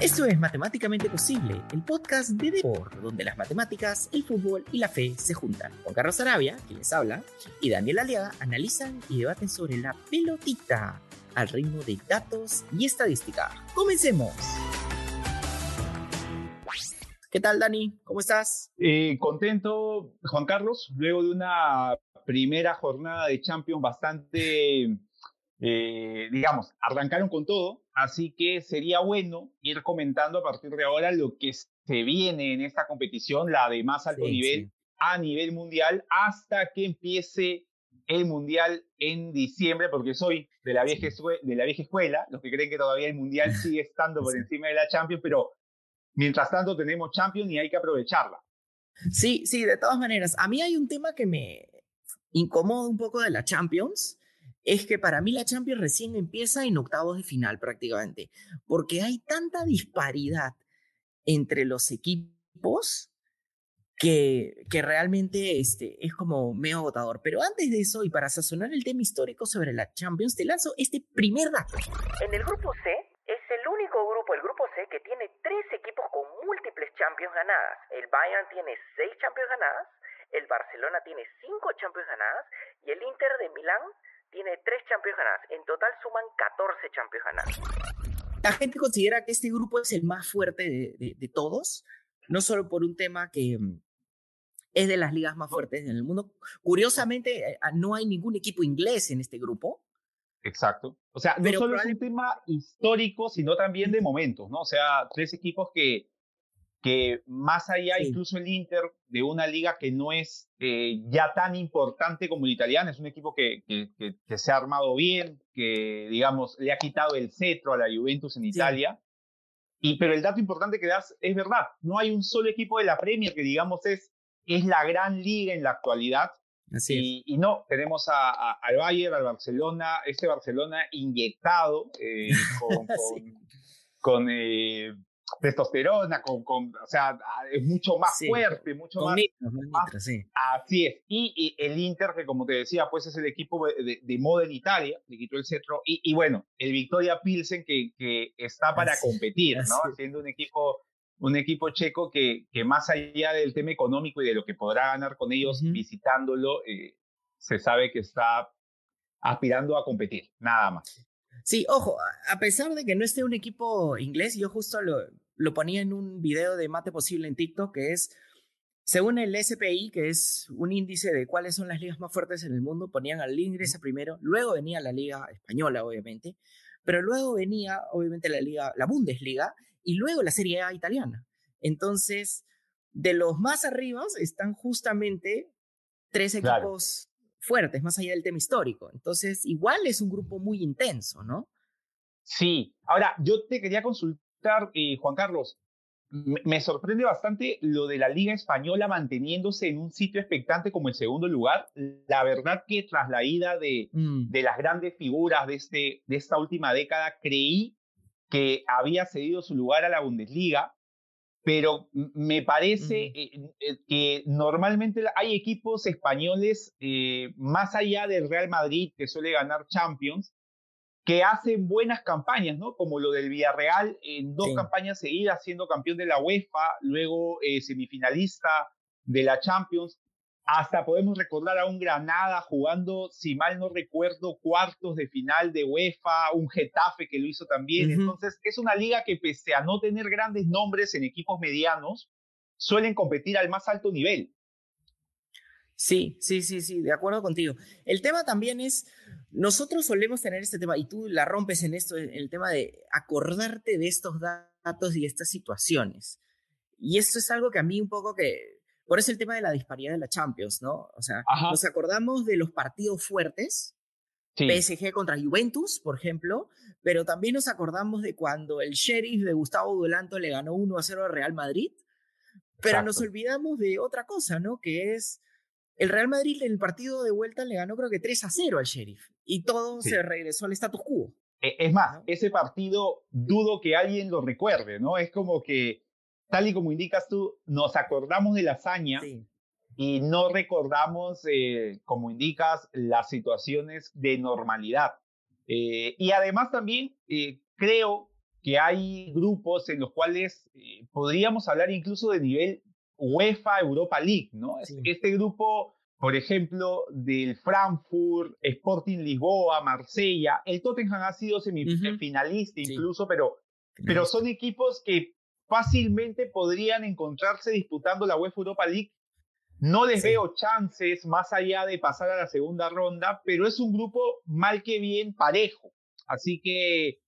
Esto es Matemáticamente Posible, el podcast de Depor, donde las matemáticas, el fútbol y la fe se juntan. Juan Carlos Arabia, quien les habla, y Daniel Aliaga analizan y debaten sobre la pelotita al ritmo de datos y estadística. ¡Comencemos! ¿Qué tal, Dani? ¿Cómo estás? Eh, contento, Juan Carlos, luego de una primera jornada de Champions bastante, eh, digamos, arrancaron con todo, así que sería bueno ir comentando a partir de ahora lo que se viene en esta competición, la de más alto Sí, nivel sí. a nivel mundial, hasta que empiece el mundial en diciembre, porque soy de la vieja, de la vieja escuela, los que creen que todavía el mundial sigue estando por encima de la Champions, pero mientras tanto tenemos Champions y hay que aprovecharla. Sí, sí, de todas maneras. A mí hay un tema que me incomoda un poco de la Champions. Es que para mí la Champions recién empieza en octavos de final prácticamente. Porque hay tanta disparidad entre los equipos que, que realmente este, es como medio agotador. Pero antes de eso, y para sazonar el tema histórico sobre la Champions, te lanzo este primer dato. En el grupo C es el único grupo, el grupo C, que tiene tres equipos con múltiples Champions ganadas. El Bayern tiene seis Champions ganadas, el Barcelona tiene cinco Champions ganadas y el Inter de Milán tiene tres Champions ganadas. En total suman 14 Champions ganadas. La gente considera que este grupo es el más fuerte de, de- de todos, no solo por un tema que mm, es de las ligas más fuertes en el mundo. Curiosamente, eh, no hay ningún equipo inglés en este grupo. Exacto. O sea, no Pero solo probable- es un tema histórico, sino también de momentos, ¿no? O sea, tres equipos que, que más allá, Sí. incluso el Inter, de una liga que no es eh, ya tan importante como el italiano, es un equipo que, que, que- que se ha armado bien, que, digamos, le ha quitado el cetro a la Juventus en Sí. Italia. Y, pero el dato importante que das es verdad, no hay un solo equipo de la Premier que, digamos, es, es la gran liga en la actualidad. Así Y, y no, tenemos a, a- al Bayern, al Barcelona, este Barcelona inyectado eh, con, Sí. con, con, eh, testosterona, con, con, o sea, es mucho más Sí. fuerte, mucho más. nitros, con más- nitros, sí. Así es. Y, y el Inter, que como te decía, pues es el equipo de, de- de moda en Italia, le quitó el cetro. Y, y bueno, el Victoria Pilsen, que, que está para Así- competir, así ¿no? Siendo un equipo, un equipo checo que, que más allá del tema económico y de lo que podrá ganar con ellos Ujú. visitándolo, eh, se sabe que está aspirando a competir, nada más. Sí, ojo, a- pesar de que no esté un equipo inglés, yo justo lo, lo ponía en un video de Mate Posible en TikTok, que es, según el SPI, que es un índice de cuáles son las ligas más fuertes en el mundo, ponían al inglesa primero, luego venía la liga española, obviamente, pero luego venía, obviamente, la liga, la Bundesliga, y luego la Serie A italiana. Entonces, de los más arriba están justamente tres equipos fuertes, más allá del tema histórico. Entonces, igual es un grupo muy intenso, ¿no? Sí. Ahora, yo te quería consultar, eh, Juan Carlos. Me, sorprende bastante lo de la Liga Española manteniéndose en un sitio expectante como el segundo lugar. La verdad que tras la ida de, Mm, de las grandes figuras de, este, de esta última década, creí que había cedido su lugar a la Bundesliga, pero me parece eh, eh, que normalmente hay equipos españoles, eh, más allá del Real Madrid, que suele ganar Champions, que hacen buenas campañas, ¿no? Como lo del Villarreal en dos Sí. campañas seguidas siendo campeón de la UEFA, luego eh, semifinalista de la Champions. Hasta podemos recordar a un Granada jugando, si mal no recuerdo, cuartos de final de UEFA, un Getafe que lo hizo también. Entonces, es una liga que pese a no tener grandes nombres en equipos medianos, suelen competir al más alto nivel. Sí, sí, sí, sí, de acuerdo contigo. El tema también es, nosotros solemos tener este tema, y tú la rompes en esto, en el tema de acordarte de estos datos y estas situaciones. Y esto es algo que a mí un poco que, por eso el tema de la disparidad de la Champions, ¿no? O sea, Ajá. nos acordamos de los partidos fuertes, Sí, PSG contra Juventus, por ejemplo, pero también nos acordamos de cuando el Sheriff de Gustavo Dulanto le ganó 1 a 0 al Real Madrid, pero nos olvidamos de otra cosa, ¿no? Que es el Real Madrid en el partido de vuelta le ganó creo que 3 a 0 al Sheriff y todo Sí. se regresó al status quo. Eh, Es más, ¿no? ese partido dudo que alguien lo recuerde, ¿no? Es como que, tal y como indicas tú, nos acordamos de la hazaña Sí. y no recordamos, eh, como indicas, las situaciones de normalidad. Eh, y además también eh, creo que hay grupos en los cuales podríamos hablar incluso de nivel UEFA Europa League, ¿no? Este grupo, por ejemplo, del Frankfurt, Sporting Lisboa, Marsella, el Tottenham ha sido semifinalista incluso, pero, pero son equipos que fácilmente podrían encontrarse disputando la UEFA Europa League. No les veo chances más allá de pasar a la segunda ronda, pero es un grupo mal que bien parejo. Así que,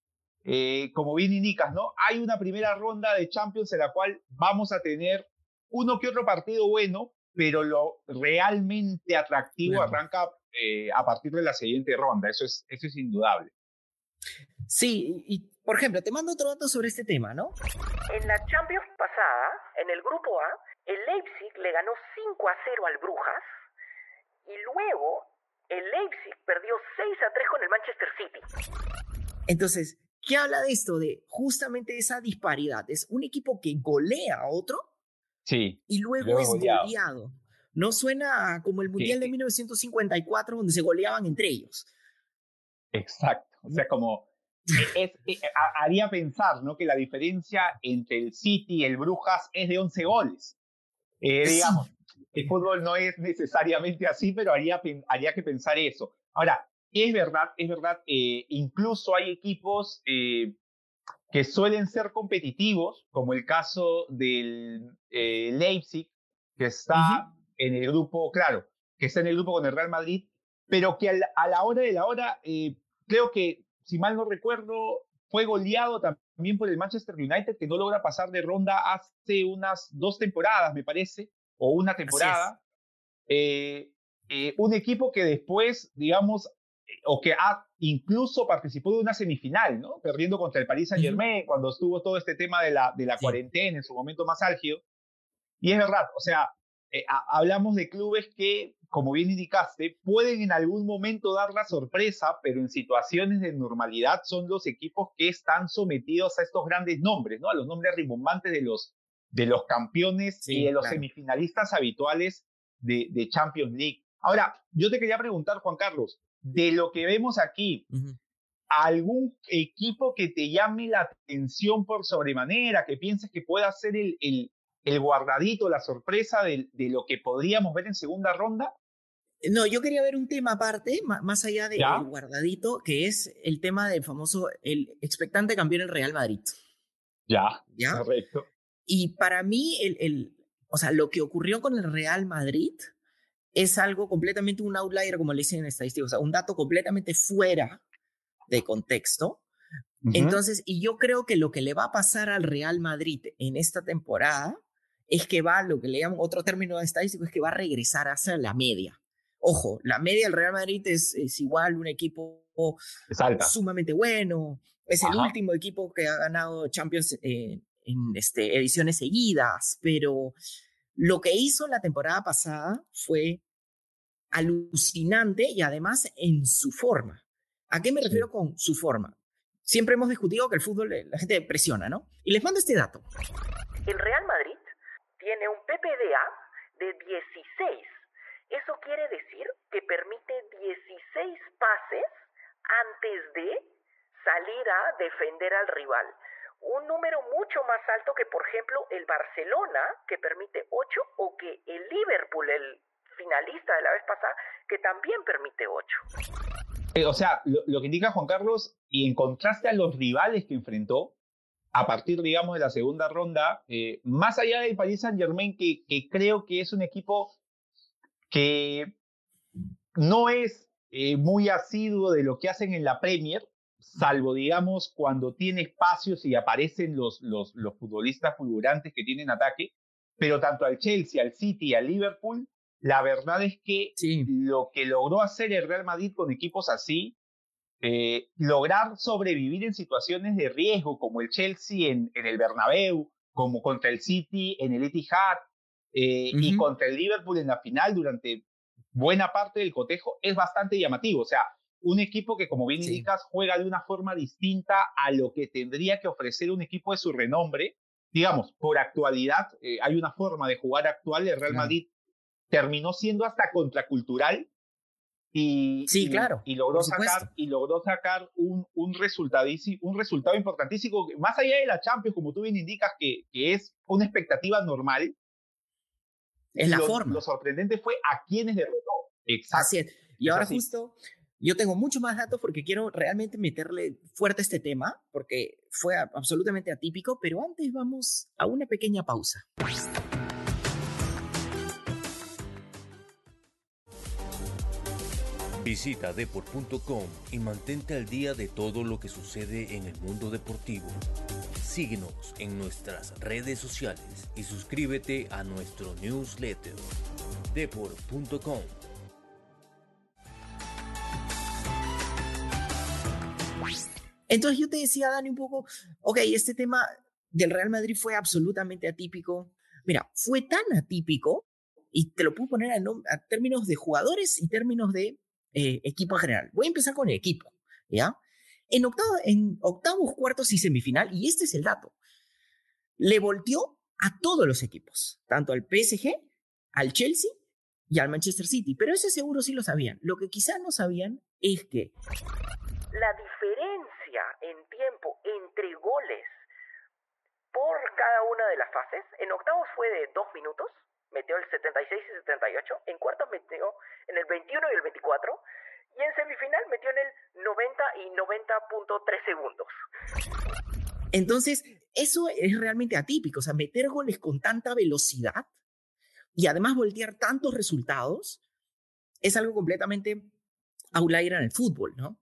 eh, como bien indicas, ¿no? Hay una primera ronda de Champions en la cual vamos a tener uno que otro partido bueno, pero lo realmente atractivo arranca eh, a partir de la siguiente ronda. Eso es, eso es indudable. Sí, y por ejemplo, te mando otro dato sobre este tema, ¿no? En la Champions pasada, en el grupo A, el Leipzig le ganó 5 a 0 al Brujas y luego el Leipzig perdió 6 a 3 con el Manchester City. Entonces, ¿qué habla de esto? De justamente esa disparidad. Es un equipo que golea a otro sí, y luego, es goleado. No suena como el Mundial de 1954 donde se goleaban entre ellos. Exacto. O sea, como es, eh, haría pensar ¿no? que la diferencia entre el City y el Brujas es de 11 goles. Eh, digamos, el fútbol no es necesariamente así, pero haría, haría que pensar eso. Ahora, es verdad, es verdad, eh, incluso hay equipos que suelen ser competitivos, como el caso del Leipzig, que está en el grupo, claro, que está en el grupo con el Real Madrid, pero que a la hora de la hora, creo que si mal no recuerdo, fue goleado también por el Manchester United, que no logra pasar de ronda hace unas dos temporadas, me parece, o una temporada. Eh, eh, un equipo que después, digamos, o que ha, incluso participó de una semifinal, ¿no? Perdiendo contra el Paris Saint Germain, cuando estuvo todo este tema de la, de la cuarentena en su momento más álgido. Y es verdad, o sea, eh, hablamos de clubes que como bien indicaste, pueden en algún momento dar la sorpresa, pero en situaciones de normalidad son los equipos que están sometidos a estos grandes nombres, ¿no? A los nombres rimbombantes de los, de los campeones y de los semifinalistas habituales de, de, Champions League. Ahora, yo te quería preguntar, Juan Carlos, de lo que vemos aquí, ¿algún equipo que te llame la atención por sobremanera, que pienses que pueda ser el, el, el guardadito, la sorpresa de, de, lo que podríamos ver en segunda ronda? No, yo quería ver un tema aparte, más allá del guardadito, que es el tema del famoso, el expectante campeón el Real Madrid. Ya, ¿Ya? correcto. Y para mí, el, el, o sea, lo que ocurrió con el Real Madrid es algo completamente un outlier, como le dicen en estadística, o sea, un dato completamente fuera de contexto. Entonces, y yo creo que lo que le va a pasar al Real Madrid en esta temporada es que va, lo que le llaman otro término estadístico, es que va a regresar hacia la media. Ojo, la media del Real Madrid es, es igual un equipo sumamente bueno. Es el último equipo que ha ganado Champions en este, ediciones seguidas, pero lo que hizo la temporada pasada fue alucinante y además en su forma. ¿A qué me refiero con su forma? Siempre hemos discutido que el fútbol la gente presiona, ¿no? Y les mando este dato. El Real Madrid tiene un PPDA de 16 eso quiere decir que permite 16 pases antes de salir a defender al rival. Un número mucho más alto que, por ejemplo, el Barcelona, que permite 8, o que el Liverpool, el finalista de la vez pasada, que también permite 8. Eh, o sea, lo, que indica Juan Carlos, y en contraste a los rivales que enfrentó, a partir, digamos, de la segunda ronda, eh, más allá del Paris Saint Germain, que, que creo que es un equipo que no es eh, muy asiduo de lo que hacen en la Premier, salvo, digamos, cuando tiene espacios y aparecen los, los, los futbolistas fulgurantes que tienen ataque, pero tanto al Chelsea, al City y al Liverpool, la verdad es que lo que logró hacer el Real Madrid con equipos así, eh, lograr sobrevivir en situaciones de riesgo, como el Chelsea en, en el Bernabéu, como contra el City en el Etihad, eh, y contra el Liverpool en la final durante buena parte del cotejo es bastante llamativo. O sea, un equipo que, como bien indicas, juega de una forma distinta a lo que tendría que ofrecer un equipo de su renombre. Digamos, por actualidad, eh, hay una forma de jugar actual. El Real Madrid terminó siendo hasta contracultural Y, sí, claro. Y logró sacar, y logró sacar un, un, un resultado importantísimo, más allá de la Champions, como tú bien indicas, que, que es una expectativa normal. Es la forma. Lo sorprendente fue a quienes derrotó. Exacto. Así es. Y ahora justo yo tengo mucho más datos porque quiero realmente meterle fuerte a este tema, porque fue absolutamente atípico, pero antes vamos a una pequeña pausa. Visita deport.com y mantente al día de todo lo que sucede en el mundo deportivo. Síguenos en nuestras redes sociales y suscríbete a nuestro newsletter deport.com Entonces yo te decía, Dani, un poco, ok, este tema del Real Madrid fue absolutamente atípico. Mira, fue tan atípico, y te lo puedo poner a, términos de jugadores y términos de eh, equipo en general. Voy a empezar con el equipo, ¿ya? En, octavo, en octavos, cuartos y semifinal, y este es el dato, le volteó a todos los equipos, tanto al PSG, al Chelsea y al Manchester City, pero ese seguro sí lo sabían. Lo que quizás no sabían es que la diferencia en tiempo entre goles por cada una de las fases. En octavos fue de 2 minutos, metió el 76 y 78. En cuartos metió en el 21 y el 24. Y en semifinal metió en el 90 y 90.3 segundos. Entonces, eso es realmente atípico. O sea, meter goles con tanta velocidad y además voltear tantos resultados es algo completamente outlier en el fútbol, ¿no?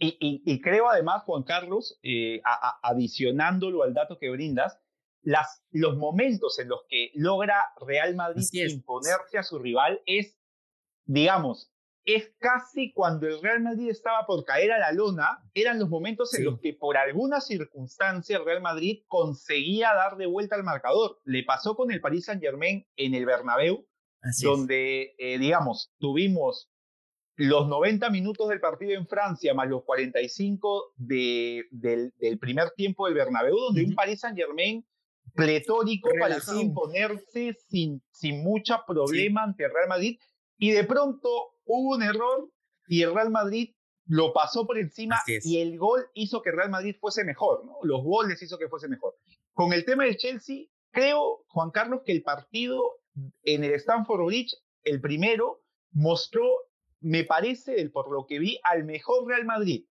Y, creo además, Juan Carlos, eh, adicionándolo al dato que brindas, las, los momentos en los que logra Real Madrid imponerse a su rival es, digamos, es casi cuando el Real Madrid estaba por caer a la lona, eran los momentos en los que por alguna circunstancia el Real Madrid conseguía dar de vuelta al marcador. Le pasó con el Paris Saint Germain en el Bernabéu, donde, eh, digamos, tuvimos los 90 minutos del partido en Francia más los 45 de, del, del, primer tiempo del Bernabéu, donde un Paris Saint-Germain pletórico parecía imponerse sin, sin mucha problema ante el Real Madrid, y de pronto hubo un error y el Real Madrid lo pasó por encima y el gol hizo que Real Madrid fuese mejor, ¿no? Los goles hizo que fuese mejor. Con el tema del Chelsea, creo, Juan Carlos, que el partido en el Stamford Bridge, el primero, mostró me parece, por lo que vi, al mejor Real Madrid,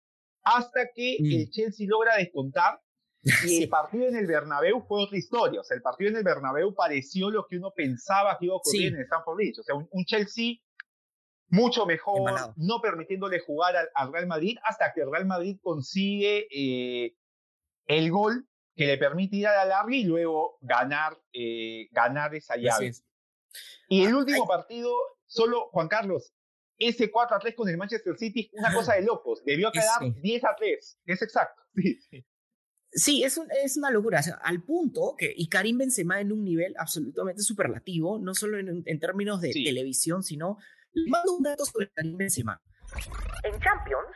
hasta que mm. el Chelsea logra descontar. Y el partido en el Bernabéu fue otra historia. O sea, el partido en el Bernabéu pareció lo que uno pensaba que iba a ocurrir en el Stamford Bridge. O sea, un, Chelsea mucho mejor, no permitiéndole jugar al, Real Madrid, hasta que el Real Madrid consigue eh, el gol que le permite ir a la larga y luego ganar, eh, ganar esa llave. Y el ah, último partido, solo, Juan Carlos, ese 4 a 3 con el Manchester City una cosa de locos. Debió quedar 10 a 3. Es exacto. Sí. es, es, una locura, al punto que, y Karim Benzema en un nivel absolutamente superlativo, no solo en, en términos de televisión, sino, mando un dato sobre Karim Benzema. En Champions,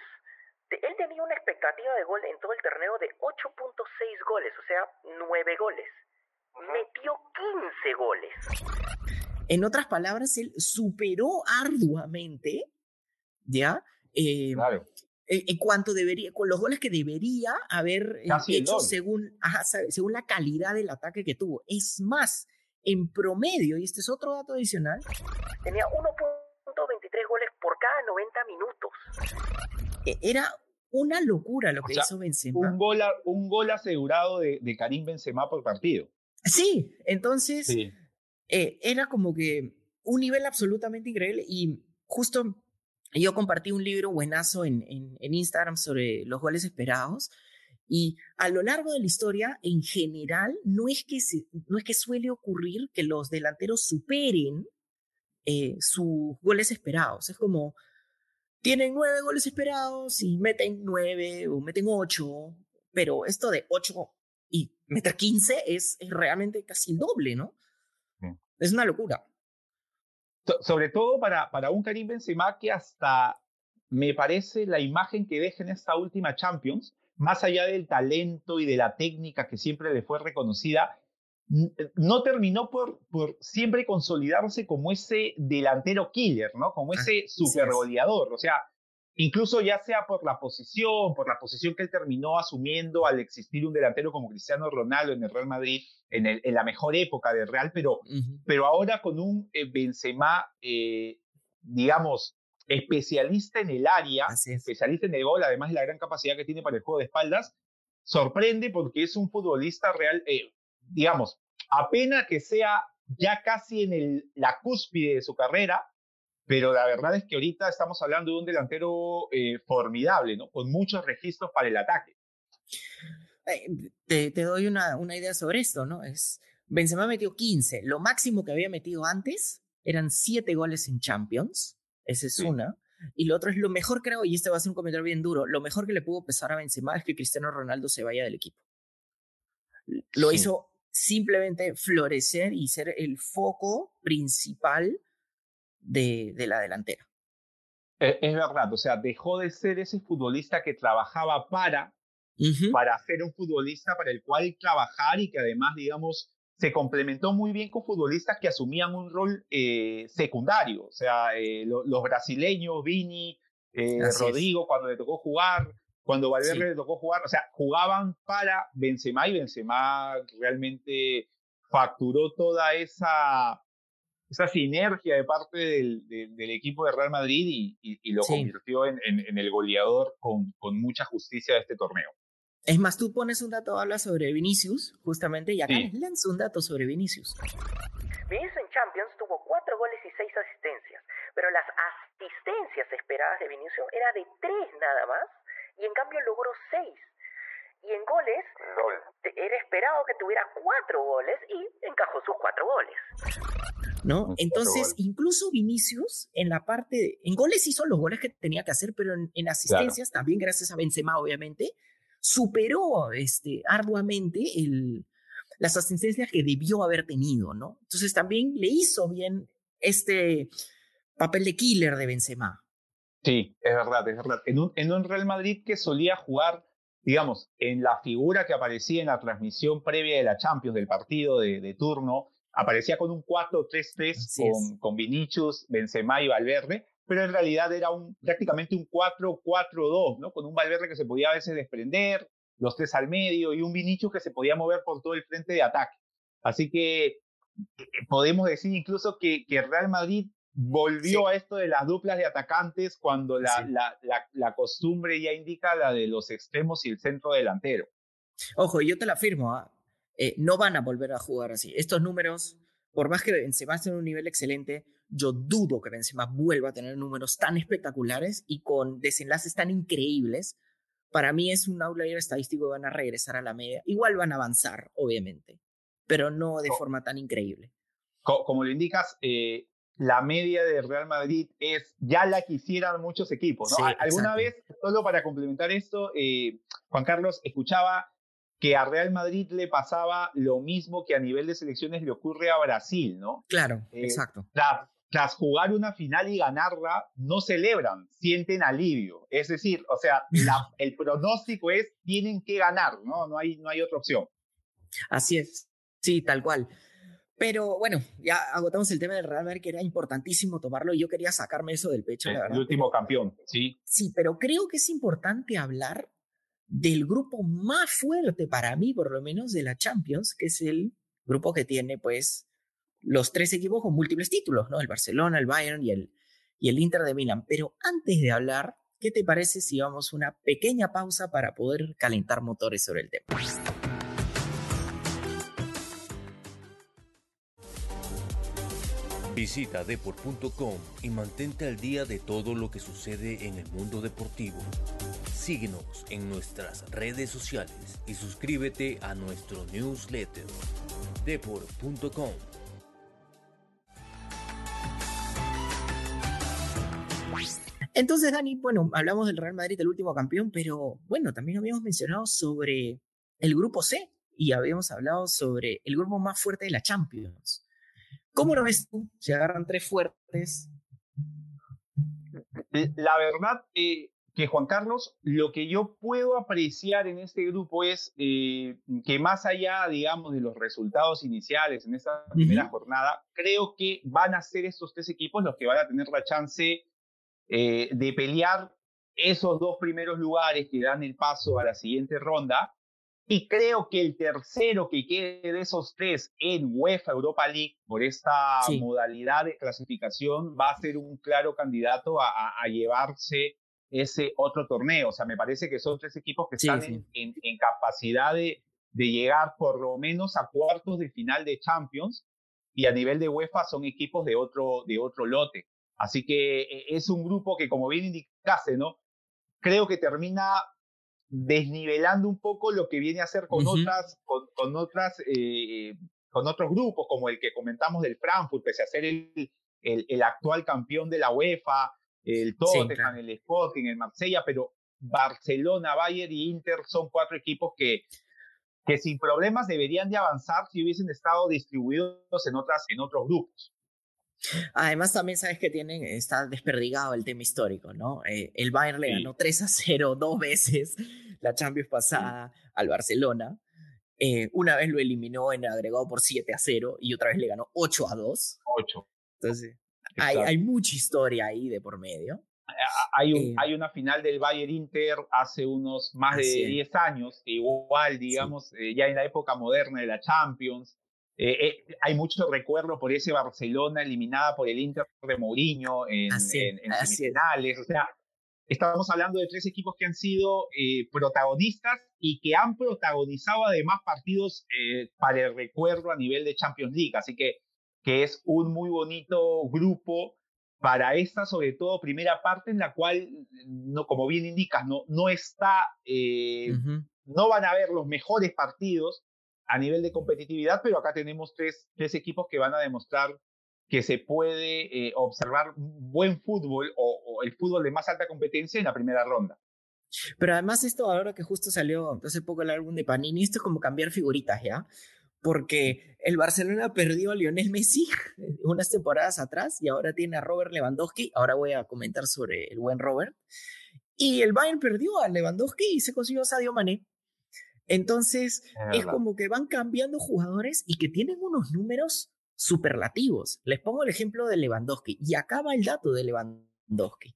él tenía una expectativa de gol en todo el torneo de 8.6 goles, o sea, 9 goles. Metió 15 goles. En otras palabras, él superó arduamente, ¿ya? Eh, claro. En, cuanto debería, con los goles que debería haber eh, hecho según, según la calidad del ataque que tuvo. Es más, en promedio, y este es otro dato adicional, tenía 1.23 goles por cada 90 minutos. E, era una locura lo que hizo Benzema. Un gol, un gol asegurado de, de, Karim Benzema por partido. Sí, entonces sí. Eh, era como que un nivel absolutamente increíble y justo yo compartí un libro buenazo en, en, Instagram sobre los goles esperados y a lo largo de la historia, en general, no es que, no es que suele ocurrir que los delanteros superen eh, sus goles esperados. Es como, tienen nueve goles esperados y meten nueve o meten ocho, pero esto de ocho y meter quince es, es realmente casi el doble, ¿no? Es una locura. sobre todo para, para un Karim Benzema que hasta me parece la imagen que deja en esta última Champions, más allá del talento y de la técnica que siempre le fue reconocida, no terminó por, por siempre consolidarse como ese delantero killer, ¿no? Como ese super goleador. O sea, incluso ya sea por la posición, por la posición que él terminó asumiendo al existir un delantero como Cristiano Ronaldo en el Real Madrid, en, el, en la mejor época del Real, pero, pero ahora con un eh, Benzema, eh, digamos, especialista en el área, especialista en el gol, además de la gran capacidad que tiene para el juego de espaldas, sorprende porque es un futbolista real, eh, digamos, apenas que sea ya casi en el, la cúspide de su carrera, pero la verdad es que ahorita estamos hablando de un delantero eh, formidable, ¿no? Con muchos registros para el ataque. Eh, te, te, doy una, una, idea sobre esto, ¿no? Es, Benzema metió 15, lo máximo que había metido antes eran 7 goles en Champions, esa es una. Y lo otro es lo mejor creo, y este va a ser un comentario bien duro, lo mejor que le pudo pesar a Benzema es que Cristiano Ronaldo se vaya del equipo. Lo hizo simplemente florecer y ser el foco principal de, de la delantera. Es, es, verdad, o sea, dejó de ser ese futbolista que trabajaba para, para ser un futbolista para el cual trabajar y que además, digamos, se complementó muy bien con futbolistas que asumían un rol eh, secundario, o sea, eh, los brasileños, Vini, eh, Rodrigo, cuando le tocó jugar, cuando Valverde le tocó jugar, o sea, jugaban para Benzema y Benzema realmente facturó toda esa, esa sinergia de parte del, del, equipo de Real Madrid y, lo convirtió en, en, el goleador con, con mucha justicia de este torneo. Es más, tú pones un dato, hablas sobre Vinicius, justamente, y acá les lanzo un dato sobre Vinicius. Vinicius en Champions tuvo cuatro goles y seis asistencias, pero las asistencias esperadas de Vinicius era de tres nada más, y en cambio logró seis. Y en goles, era esperado que tuviera cuatro goles y encajó sus cuatro goles. ¿no? Entonces, incluso Vinicius en la parte, en goles hizo los goles que tenía que hacer, pero en, asistencias también gracias a Benzema, obviamente, superó este, arduamente el, las asistencias que debió haber tenido, ¿no? Entonces también le hizo bien este papel de killer de Benzema. Sí, es verdad, es verdad. En un, en un Real Madrid que solía jugar, digamos, en la figura que aparecía en la transmisión previa de la Champions, del partido de, de turno, aparecía con un 4-3-3 con, con Vinicius, Benzema y Valverde, pero en realidad era un, prácticamente un 4-4-2, ¿no? Con un Valverde que se podía a veces desprender, los tres al medio y un Vinicius que se podía mover por todo el frente de ataque. Así que eh, podemos decir incluso que, que Real Madrid volvió a esto de las duplas de atacantes cuando la, la, la, costumbre ya indica la de los extremos y el centro delantero. Ojo, yo te la afirmo, ¿ah? eh, no van a volver a jugar así. Estos números, por más que Benzema esté en un nivel excelente, yo dudo que Benzema vuelva a tener números tan espectaculares y con desenlaces tan increíbles. Para mí es un outlier estadístico que van a regresar a la media. Igual van a avanzar, obviamente, pero no de forma tan increíble. Como lo indicas, eh, la media de Real Madrid es, ya la quisieran muchos equipos, ¿no? Alguna vez, solo para complementar esto, eh, Juan Carlos, escuchaba que a Real Madrid le pasaba lo mismo que a nivel de selecciones le ocurre a Brasil, ¿no? Claro, eh, exacto tras jugar una final y ganarla, no celebran, sienten alivio. Es decir, o sea, el pronóstico es, tienen que ganar, ¿no? No hay, no hay otra opción. Así es, sí, tal cual. Pero bueno, ya agotamos el tema del Real Madrid, que era importantísimo tomarlo y yo quería sacarme eso del pecho, la verdad. El último campeón, sí. Sí, pero creo que es importante hablar del grupo más fuerte para mí, por lo menos, de la Champions, que es el grupo que tiene, pues, los tres equipos con múltiples títulos, ¿no? El Barcelona, el Bayern y el, y el Inter de Milán. Pero antes de hablar, ¿qué te parece si vamos una pequeña pausa para poder calentar motores sobre el tema? Visita deport.com y mantente al día de todo lo que sucede en el mundo deportivo. Síguenos en nuestras redes sociales y suscríbete a nuestro newsletter deport.com Entonces, Dani, bueno, hablamos del Real Madrid, el último campeón, pero bueno, también habíamos mencionado sobre el grupo C y habíamos hablado sobre el grupo más fuerte de la Champions. ¿Cómo lo ves tú? Se agarran tres fuertes. La verdad, eh, que Juan Carlos, lo que yo puedo apreciar en este grupo es eh, que más allá, digamos, de los resultados iniciales en esta primera jornada, creo que van a ser estos tres equipos los que van a tener la chance eh, de pelear esos dos primeros lugares que dan el paso a la siguiente ronda. Y creo que el tercero que quede de esos tres en UEFA Europa League por esta modalidad de clasificación va a ser un claro candidato a, a llevarse ese otro torneo. O sea, me parece que son tres equipos que están En, en, capacidad de, de, llegar por lo menos a cuartos de final de Champions y a nivel de UEFA son equipos de otro, de otro lote. Así que e, es un grupo que, como bien indicaste, ¿no? Creo que termina desnivelando un poco lo que viene a ser con otras, con, con otras, eh, con otros grupos, como el que comentamos del Frankfurt, pese a ser el, el, el actual campeón de la UEFA, el Tottenham, el Sporting, el Marsella, pero Barcelona, Bayern y Inter son cuatro equipos que, que sin problemas deberían de avanzar si hubiesen estado distribuidos en, otras, en otros grupos. Además, también sabes que tienen, está desperdigado el tema histórico, ¿no? Eh, el Bayern le ganó 3 a 0 dos veces la Champions pasada al Barcelona. Eh, una vez lo eliminó en agregado por 7 a 0 y otra vez le ganó 8 a 2. 8. Entonces, hay, hay, mucha historia ahí de por medio. Hay, un, eh, hay una final del Bayern Inter hace unos más de 10 años, igual, digamos, eh, ya en la época moderna de la Champions. Eh, hay mucho recuerdo por ese Barcelona eliminada por el Inter de Mourinho en, en, en semifinales. O sea, estamos hablando de tres equipos que han sido protagonistas y que han protagonizado además partidos para el recuerdo a nivel de Champions League. Así que que es un muy bonito grupo para esta, sobre todo, primera parte en la cual, no, como bien indicas, no, no está, eh, no van a haber los mejores partidos a nivel de competitividad, pero acá tenemos tres, tres equipos que van a demostrar que se puede eh, observar buen fútbol o, o, el fútbol de más alta competencia en la primera ronda. Pero además esto, ahora que justo salió hace poco el álbum de Panini, esto es como cambiar figuritas, ¿ya? porque el Barcelona perdió a Lionel Messi unas temporadas atrás y ahora tiene a Robert Lewandowski. Ahora voy a comentar sobre el buen Robert. Y el Bayern perdió a Lewandowski y se consiguió a Sadio Mané. Entonces, es, como que van cambiando jugadores y que tienen unos números superlativos. Les pongo el ejemplo de Lewandowski y acaba el dato de Lewandowski.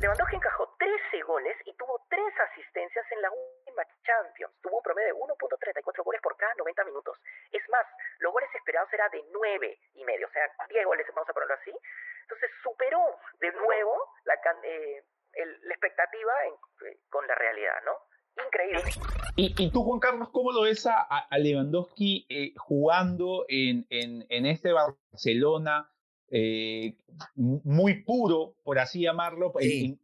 Lewandowski encajó 13 goles y tuvo 3 asistencias en la última Champions. Tuvo un promedio de 1.34 goles por cada 90 minutos. Es más, los goles esperados eran de 9 y medio, o sea, 10 goles, vamos a ponerlo así. Entonces superó de nuevo la, eh, la expectativa eh, con la realidad, ¿no? Increíble. ¿Y, y tú, Juan Carlos, cómo lo ves a, a Lewandowski eh, jugando en, en, en este Barcelona? Eh, muy puro, por así llamarlo,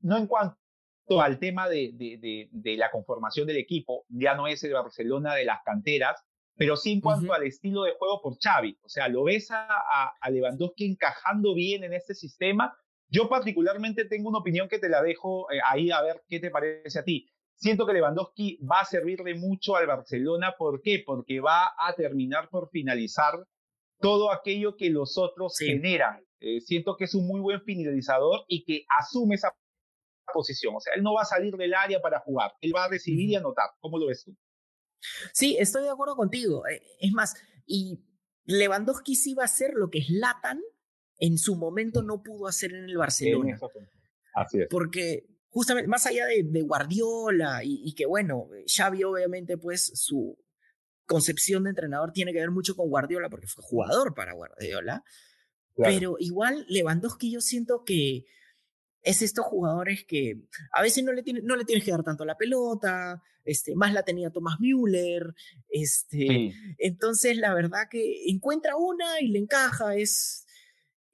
no en cuanto al tema de, de, de, la conformación del equipo, ya no es el Barcelona de las canteras, pero sí en cuanto al estilo de juego por Xavi. O sea, lo ves a, a, Lewandowski encajando bien en este sistema. Yo particularmente tengo una opinión que te la dejo eh, ahí a ver qué te parece a ti. Siento que Lewandowski va a servirle mucho al Barcelona. ¿Por qué? Porque va a terminar por finalizar todo aquello que los otros generan. Eh, siento que es un muy buen finalizador y que asume esa posición. O sea, él no va a salir del área para jugar, él va a recibir y anotar. ¿Cómo lo ves tú? Sí, estoy de acuerdo contigo. Eh, es más, y Lewandowski sí va a hacer lo que Latan en su momento no pudo hacer en el Barcelona. Así es. Porque justamente, más allá de, Guardiola y, y, que bueno, Xavi obviamente pues su, concepción de entrenador tiene que ver mucho con Guardiola, porque fue jugador para Guardiola. Pero igual Lewandowski yo siento que es estos jugadores que a veces no le, tiene, no le tienes que dar tanto la pelota, este, más la tenía Thomas Müller, este, entonces la verdad que encuentra una y le encaja, es,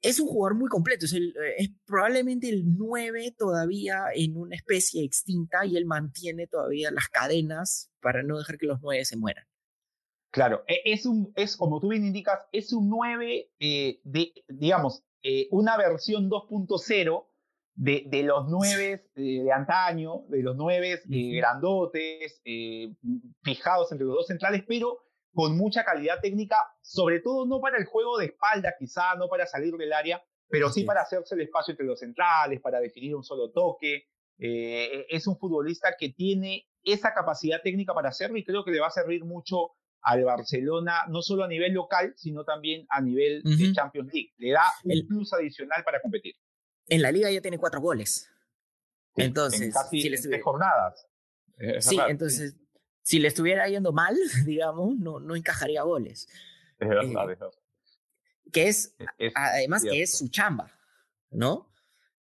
es un jugador muy completo, es, el, es probablemente el 9 todavía en una especie extinta y él mantiene todavía las cadenas para no dejar que los 9 se mueran. Claro, e, es, un, es como tú bien indicas, es un 9 eh, de, digamos, eh, una versión 2.0 de, de, los 9 eh, de antaño, de los 9 grandotes, fijados entre los dos centrales, pero con mucha calidad técnica, sobre todo no para el juego de espalda, quizá, no para salir del área, pero sí para hacerse el espacio entre los centrales, para definir un solo toque. eh, es un futbolista que tiene esa capacidad técnica para hacerlo y creo que le va a servir mucho al Barcelona, no solo a nivel local, sino también a nivel de Champions League. Le da un plus adicional para competir. En la liga ya tiene cuatro goles. entonces, en casi si le jornadas. Sí, entonces, si le estuviera yendo mal, digamos, no, no encajaría goles. Es verdad, eh, Que es, además que es su chamba, ¿no?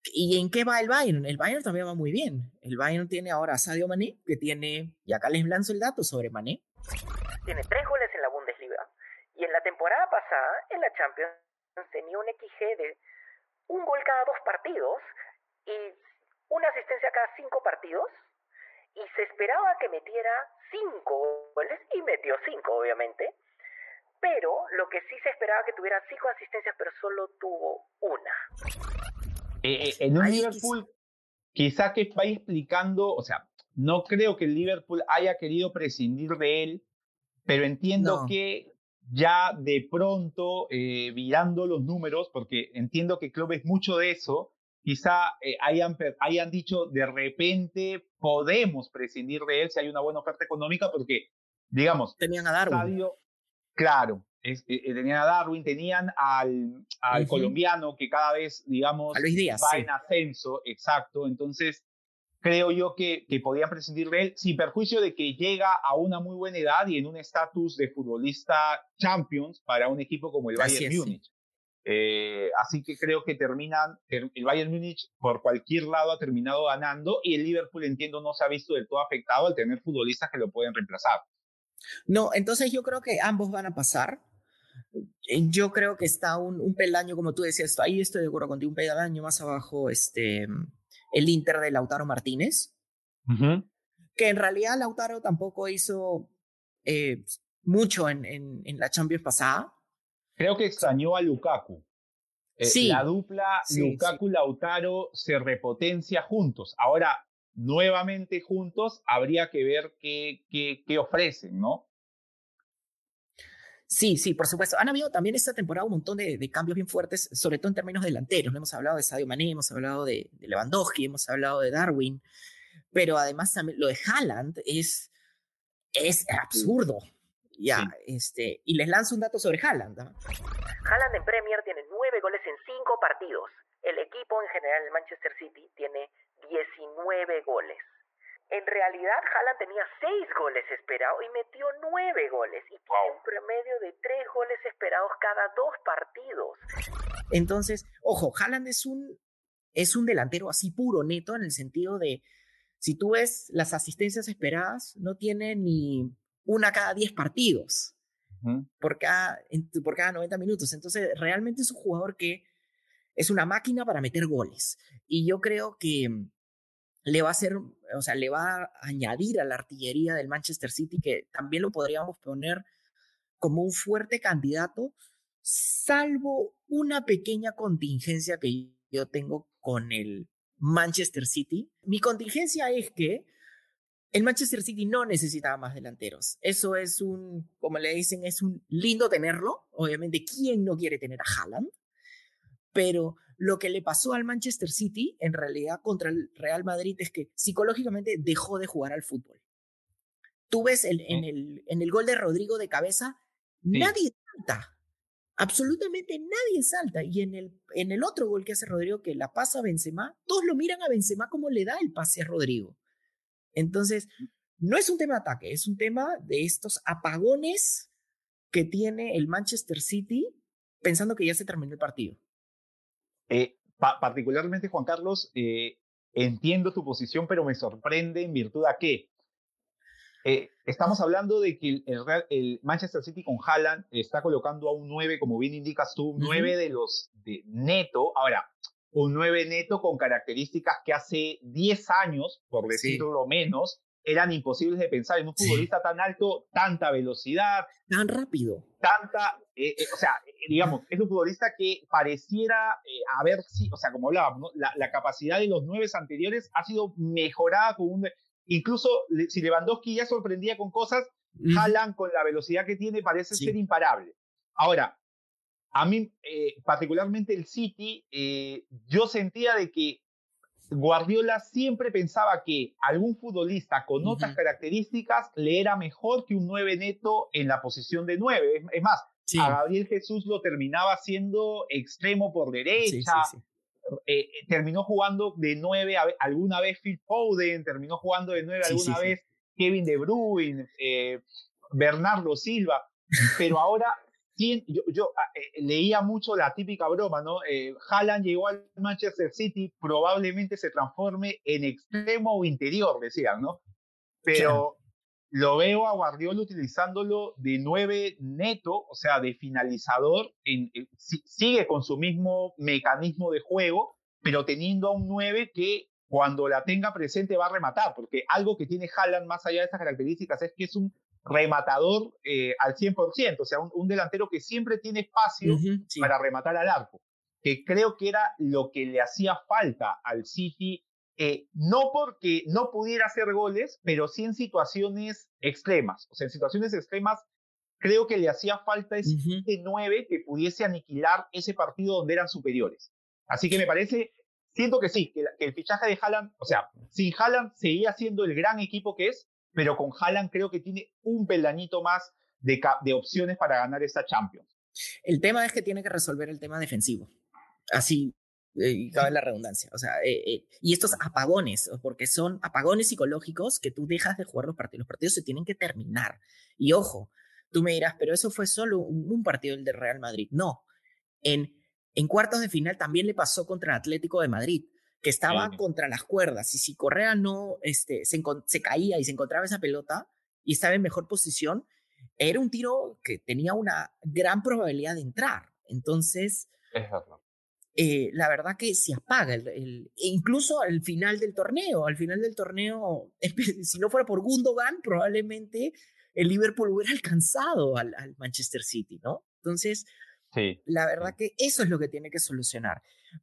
¿Y en qué va el Bayern? El Bayern también va muy bien. El Bayern tiene ahora a Sadio Mané, que tiene, y acá les lanzo el dato sobre Mané. Tiene tres goles en la Bundesliga. Y en la temporada pasada, en la Champions, tenía un XG de un gol cada dos partidos y una asistencia cada cinco partidos. Y se esperaba que metiera cinco goles, y metió cinco, obviamente. Pero lo que sí se esperaba que tuviera cinco asistencias, pero solo tuvo una. Eh, eh, en un Liverpool, quizá que vaya explicando, o sea, no creo que el Liverpool haya querido prescindir de él, pero entiendo que ya de pronto, eh, virando los números, porque entiendo que Club es mucho de eso, quizá eh, hayan, hayan dicho de repente podemos prescindir de él si hay una buena oferta económica, porque, digamos, tenían a Darwin. claro, eh, eh, tenían a Darwin, tenían al, al colombiano que cada vez, digamos, va en ascenso, exacto. Entonces, creo yo que, que podían prescindir de él, sin perjuicio de que llega a una muy buena edad y en un estatus de futbolista champions para un equipo como el Bayern Múnich. Eh, así que creo que terminan, el Bayern Múnich por cualquier lado ha terminado ganando y el Liverpool, entiendo, no se ha visto del todo afectado al tener futbolistas que lo pueden reemplazar. No, entonces yo creo que ambos van a pasar. Eh, yo creo que está un, un peldaño, como tú decías, ahí estoy de acuerdo contigo, un peldaño más abajo, este, el Inter de Lautaro Martínez, que en realidad Lautaro tampoco hizo eh, mucho en, en, la Champions pasada. Creo que extrañó a Lukaku. Eh, sí, la dupla Lukaku-Lautaro se repotencia juntos. Ahora, nuevamente juntos, habría que ver qué, qué, qué ofrecen, ¿no? Sí, sí, por supuesto. Han habido también esta temporada un montón de, cambios bien fuertes, sobre todo en términos delanteros. Hemos hablado de Sadio Mané, hemos hablado de, Lewandowski, hemos hablado de Darwin, pero además también lo de Haaland es, es absurdo. Ya, este, y les lanzo un dato sobre Haaland. Haaland en Premier tiene nueve goles en cinco partidos. El equipo en general, el Manchester City, tiene 19 goles. En realidad, Haaland tenía seis goles esperados y metió nueve goles. Y tiene un promedio de tres goles esperados cada dos partidos. Entonces, ojo, Haaland es un, es un delantero así puro, neto, en el sentido de, si tú ves las asistencias esperadas, no tiene ni una cada diez partidos. por, cada, por cada 90 minutos. Entonces, realmente es un jugador que es una máquina para meter goles. Y yo creo que le va a hacer, o sea, le va a añadir a la artillería del Manchester City, que también lo podríamos poner como un fuerte candidato, salvo una pequeña contingencia que yo tengo con el Manchester City. Mi contingencia es que el Manchester City no necesitaba más delanteros. Eso es un, como le dicen, es un lindo tenerlo. Obviamente, ¿quién no quiere tener a Haaland? Pero lo que le pasó al Manchester City en realidad contra el Real Madrid es que psicológicamente dejó de jugar al fútbol. Tú ves en, el, en el gol de Rodrigo de cabeza, nadie salta. Absolutamente nadie salta. Y en el, en el otro gol que hace Rodrigo, que la pasa a Benzema, todos lo miran a Benzema como le da el pase a Rodrigo. Entonces, no es un tema de ataque, es un tema de estos apagones que tiene el Manchester City pensando que ya se terminó el partido. Eh, particularmente, Juan Carlos, eh, entiendo tu posición, pero me sorprende en virtud a que eh, estamos hablando de que el, Manchester City con Haaland está colocando a un 9, como bien indicas tú, un 9 de los de neto. Ahora, un 9 neto con características que hace 10 años, por decirlo menos, eran imposibles de pensar en un futbolista tan alto, tanta velocidad. Tan rápido. Tanta, eh, eh, o sea, eh, digamos, es un futbolista que pareciera haber, o sea, como hablábamos, la, capacidad de los nueve anteriores ha sido mejorada con un... Incluso si Lewandowski ya sorprendía con cosas, Haaland con la velocidad que tiene parece ser imparable. Ahora, a mí, particularmente el City, yo sentía de que Guardiola siempre pensaba que algún futbolista con otras características le era mejor que un 9 neto en la posición de 9. Es, más, a Gabriel Jesús lo terminaba siendo extremo por derecha. Eh, eh, terminó jugando de 9 alguna vez Phil Foden, terminó jugando de 9 alguna vez Kevin De Bruyne, eh, Bernardo Silva. Pero ahora yo, ah, eh, leía mucho la típica broma, ¿no? Eh, Haaland llegó al Manchester City, probablemente se transforme en extremo o interior, decían, ¿no? Pero lo veo a Guardiola utilizándolo de nueve neto, o sea, de finalizador, en, sigue con su mismo mecanismo de juego, pero teniendo a un nueve que cuando la tenga presente va a rematar, porque algo que tiene Haaland más allá de estas características es que es un rematador eh, al 100%, o sea, un, delantero que siempre tiene espacio para rematar al arco, que creo que era lo que le hacía falta al City, eh, no porque no pudiera hacer goles, pero sí en situaciones extremas, o sea, en situaciones extremas creo que le hacía falta ese 9 que pudiese aniquilar ese partido donde eran superiores. Así que me parece, siento que sí, que, que el fichaje de Haaland, o sea, sin Haaland seguía siendo el gran equipo que es, pero con Haaland creo que tiene un peldañito más de, de opciones para ganar esta Champions. El tema es que tiene que resolver el tema defensivo. Así, eh, cabe la redundancia. O sea, eh, eh, y estos apagones, porque son apagones psicológicos que tú dejas de jugar los partidos. Los partidos se tienen que terminar. Y ojo, tú me dirás, pero eso fue solo un, partido el de Real Madrid. No. En, en cuartos de final también le pasó contra el Atlético de Madrid que estaba contra las cuerdas y si Correa no este, se, se, caía y se encontraba esa pelota y estaba en mejor posición, era un tiro que tenía una gran probabilidad de entrar. Entonces, eh, la verdad que se apaga, el, e incluso al final del torneo, al final del torneo, si no fuera por Gundogan, probablemente el Liverpool hubiera alcanzado al, al Manchester City, ¿no? Entonces, la verdad que eso es lo que tiene que solucionar.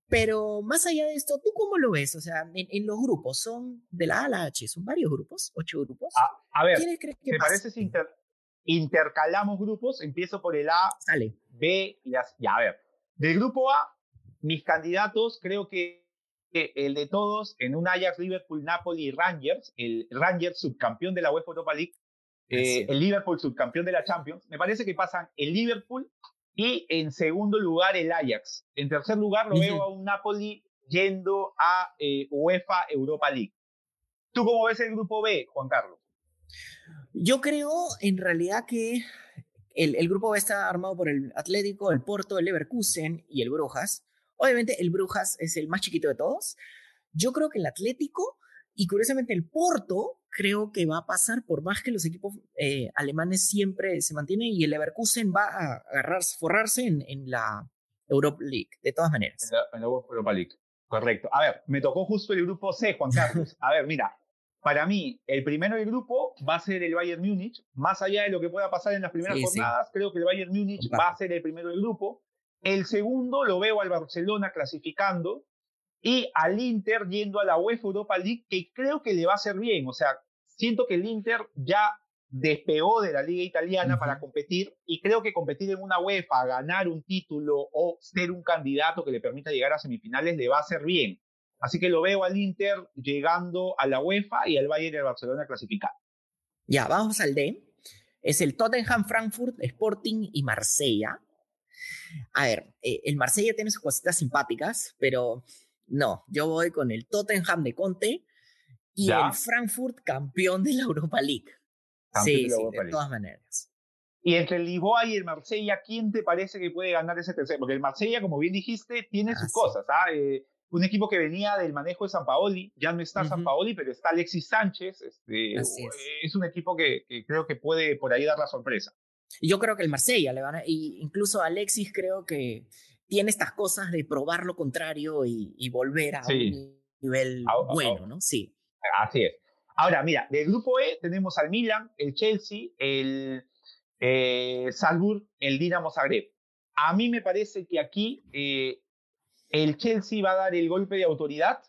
Pero más allá de esto, ¿tú cómo lo ves? O sea, en, los grupos, ¿son de la A a la H? ¿Son varios grupos? ¿Ocho grupos? A, ver, ¿te parece si intercalamos grupos? Empiezo por el A, Sale. B y Ya, a ver. Del grupo A, mis candidatos, creo que el de todos, en un Ajax, Liverpool, Napoli y Rangers, el Rangers subcampeón de la UEFA Europa League, eh, el Liverpool subcampeón de la Champions, me parece que pasan el Liverpool y en segundo lugar, el Ajax. En tercer lugar, lo veo a un Napoli yendo a eh, UEFA Europa League. ¿Tú cómo ves el grupo B, Juan Carlos? Yo creo en realidad que el, el, grupo B está armado por el Atlético, el Porto, el Leverkusen y el Brujas. Obviamente el Brujas es el más chiquito de todos. Yo creo que el Atlético y curiosamente el Porto creo que va a pasar por más que los equipos eh, alemanes siempre se mantienen y el Leverkusen va a agarrarse, forrarse en, en la Europa League, de todas maneras. En la, Europa League, correcto. A ver, me tocó justo el grupo C, Juan Carlos. A ver, mira, para mí, el primero del grupo va a ser el Bayern Múnich. Más allá de lo que pueda pasar en las primeras jornadas, creo que el Bayern Múnich va a ser el primero del grupo. El segundo lo veo al Barcelona clasificando y al Inter yendo a la UEFA Europa League, que creo que le va a hacer bien. O sea, siento que el Inter ya despegó de la liga italiana para competir y creo que competir en una UEFA, ganar un título o ser un candidato que le permita llegar a semifinales le va a hacer bien. Así que lo veo al Inter llegando a la UEFA y al Bayern de Barcelona clasificado. Ya, vamos al D. Es el Tottenham, Frankfurt, Sporting y Marsella. A ver, eh, el Marsella tiene sus cositas simpáticas, pero no, yo voy con el Tottenham de Conte y el Frankfurt campeón de la Europa League. sí, sí, de todas maneras. Y entre el Lisboa y el Marsella, ¿quién te parece que puede ganar ese tercer? Porque el Marsella, como bien dijiste, tiene sus ah, cosas. ¿ah? Eh, un equipo que venía del manejo de San Paoli, ya no está San Paoli, pero está Alexis Sánchez. Este, es. un equipo que, creo que puede por ahí dar la sorpresa. Yo creo que el Marsella le van a, y incluso Alexis creo que tiene estas cosas de probar lo contrario y, volver a un nivel bueno, ¿no? Sí. Así es. Ahora, mira, del grupo E tenemos al Milan, el Chelsea, el eh, Salzburg, el Dinamo Zagreb. A mí me parece que aquí eh, el Chelsea va a dar el golpe de autoridad,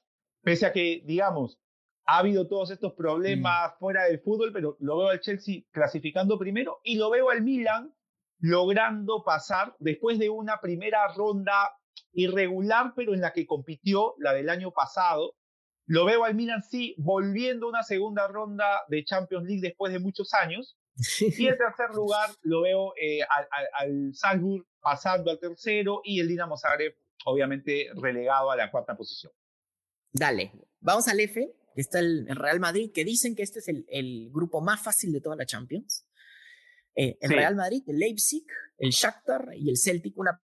pese a que, digamos, ha habido todos estos problemas mm. fuera del fútbol, pero lo veo al Chelsea clasificando primero y lo veo al Milan logrando pasar después de una primera ronda irregular, pero en la que compitió la del año pasado. lo veo al Milan sí volviendo a una segunda ronda de Champions League después de muchos años. Y en tercer lugar lo veo eh, al, al, Salzburg pasando al tercero y el Dinamo Zagreb obviamente relegado a la cuarta posición. Dale, vamos al F, que está el, Real Madrid, que dicen que este es el, grupo más fácil de toda la Champions. Eh, el Real Madrid, el Leipzig, el Shakhtar y el Celtic. Una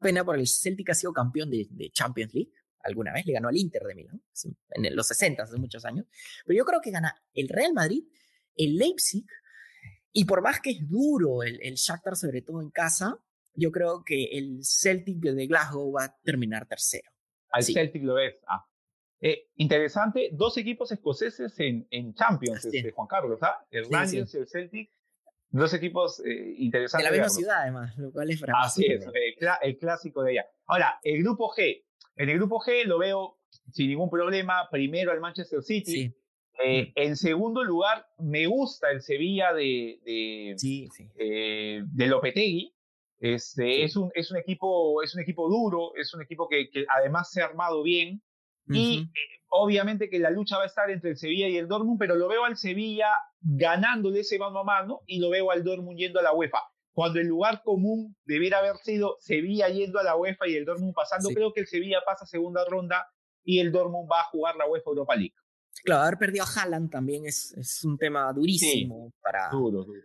pena porque el Celtic ha sido campeón de, Champions League. Alguna vez le ganó al Inter de Milán, en los 60, hace muchos años. Pero yo creo que gana el Real Madrid, el Leipzig, y por más que es duro el, el Shakhtar, sobre todo en casa, yo creo que el Celtic de Glasgow va a terminar tercero. Al Celtic lo es. Ah. Eh, interesante, dos equipos escoceses en, en Champions, este, Juan Carlos, ¿ah? El Rangers y el Celtic. Dos equipos eh, interesantes. De la misma ciudad, además, lo cual es Así es, el, clásico de ella. Ahora, el grupo G. En el grupo G lo veo sin ningún problema. Primero al Manchester City. Eh, en segundo lugar, me gusta el Sevilla de, de, sí, eh, de Lopetegui. Este, es, un, es, un equipo, es un equipo duro, es un equipo que, que además se ha armado bien. Y obviamente que la lucha va a estar entre el Sevilla y el Dortmund, pero lo veo al Sevilla ganándole ese mano a mano y lo veo al Dortmund yendo a la UEFA. Cuando el lugar común debiera haber sido Sevilla yendo a la UEFA y el Dortmund pasando, creo que el Sevilla pasa segunda ronda y el Dortmund va a jugar la UEFA Europa League. Claro, haber perdido a Haaland también es, es un tema durísimo para. Duro, duro.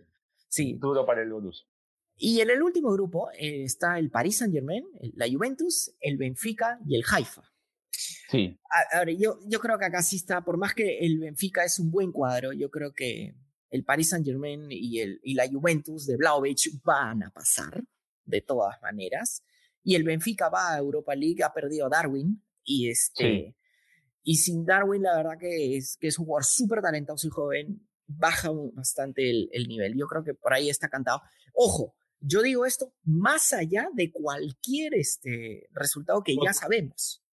Sí. Duro para el Borussia. Y en el último grupo eh, está el Paris Saint-Germain, la Juventus, el Benfica y el Haifa. Sí. Ahora, yo, yo creo que acá sí está, por más que el Benfica es un buen cuadro, yo creo que el Paris Saint-Germain y, el, y la Juventus de Blaovic van a pasar, de todas maneras. Y el Benfica va a Europa League, ha perdido a Darwin, y este. Y sin Darwin, la verdad que es, que es un jugador súper talentoso y joven, baja bastante el, el, nivel. Yo creo que por ahí está cantado. Ojo, yo digo esto más allá de cualquier este, resultado que ya sabemos.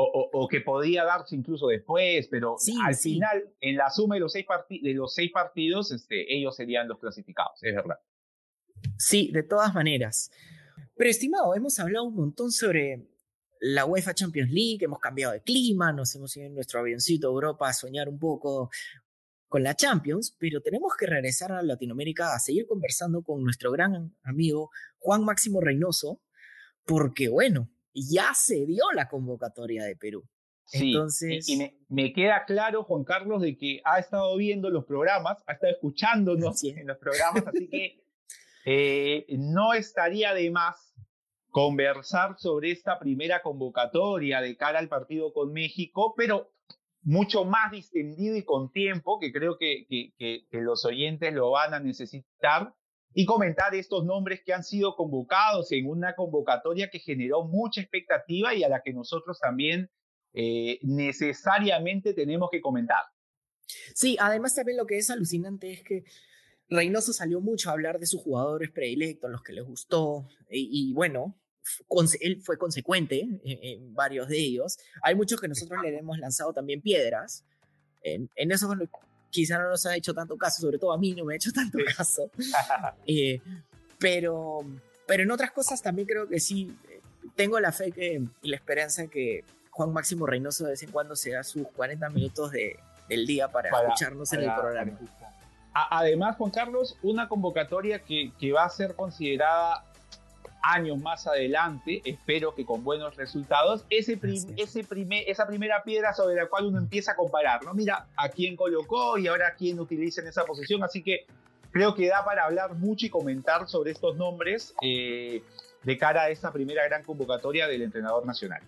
O, que podía darse incluso después, pero al final, en la suma de los seis, de los seis partidos, este, ellos serían los clasificados, es verdad. Sí, de todas maneras. Pero estimado, hemos hablado un montón sobre la UEFA Champions League, hemos cambiado de clima, nos hemos ido en nuestro avioncito a Europa a soñar un poco con la Champions, pero tenemos que regresar a Latinoamérica a seguir conversando con nuestro gran amigo Juan Máximo Reynoso, porque bueno, ya se dio la convocatoria de Perú. Sí, Entonces... y, me, queda claro, Juan Carlos, de que ha estado viendo los programas, ha estado escuchándonos en los programas, así que eh, no estaría de más conversar sobre esta primera convocatoria de cara al partido con México, pero mucho más distendido y con tiempo, que creo que, que, los oyentes lo van a necesitar, y comentar estos nombres que han sido convocados en una convocatoria que generó mucha expectativa y a la que nosotros también eh, necesariamente tenemos que comentar. Sí, además también lo que es alucinante es que Reynoso salió mucho a hablar de sus jugadores predilectos, los que les gustó, y, bueno, él fue consecuente en, varios de ellos. Hay muchos que nosotros le hemos lanzado también piedras. En, en eso quizá no nos ha hecho tanto caso, sobre todo a mí no me ha hecho tanto caso. Eh, pero, pero en otras cosas también creo que sí, tengo la fe que, y la esperanza que Juan Máximo Reynoso de vez en cuando se da sus 40 minutos de, del día para, escucharnos en el programa. Además, Juan Carlos, una convocatoria que, que va a ser considerada años más adelante, espero que con buenos resultados, ese, ese primer, esa primera piedra sobre la cual uno empieza a comparar, ¿no? Mira a quién colocó y ahora a quién utiliza en esa posición, así que creo que da para hablar mucho y comentar sobre estos nombres eh, de cara a esta primera gran convocatoria del entrenador nacional.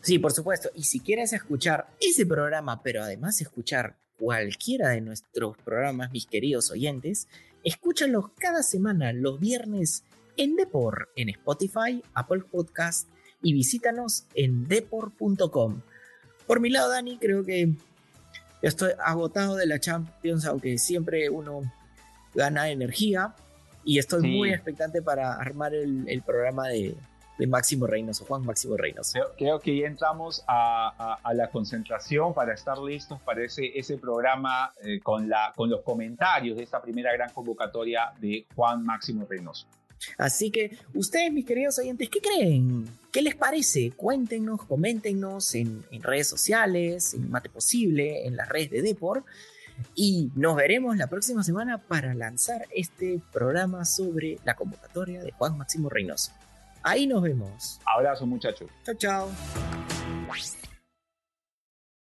Sí, por supuesto. Y si quieres escuchar ese programa, pero además escuchar cualquiera de nuestros programas, mis queridos oyentes, escúchalos cada semana los viernes en Depor en Spotify, Apple Podcast y visítanos en depor.com. Por mi lado, Dani, creo que estoy agotado de la Champions, aunque siempre uno gana energía y estoy muy expectante para armar el, programa de, Máximo Reynoso, Juan Máximo Reynoso. Creo, que ya entramos a, la concentración para estar listos para ese, ese programa eh, con, la, con los comentarios de esta primera gran convocatoria de Juan Máximo Reynoso. Así que ustedes, mis queridos oyentes, ¿qué creen? ¿Qué les parece? Cuéntenos, coméntenos en, en redes sociales, en Mate Posible, en las redes de Deport. Y nos veremos la próxima semana para lanzar este programa sobre la convocatoria de Juan Máximo Reynoso. Ahí nos vemos. Abrazo muchachos. Chao, chao.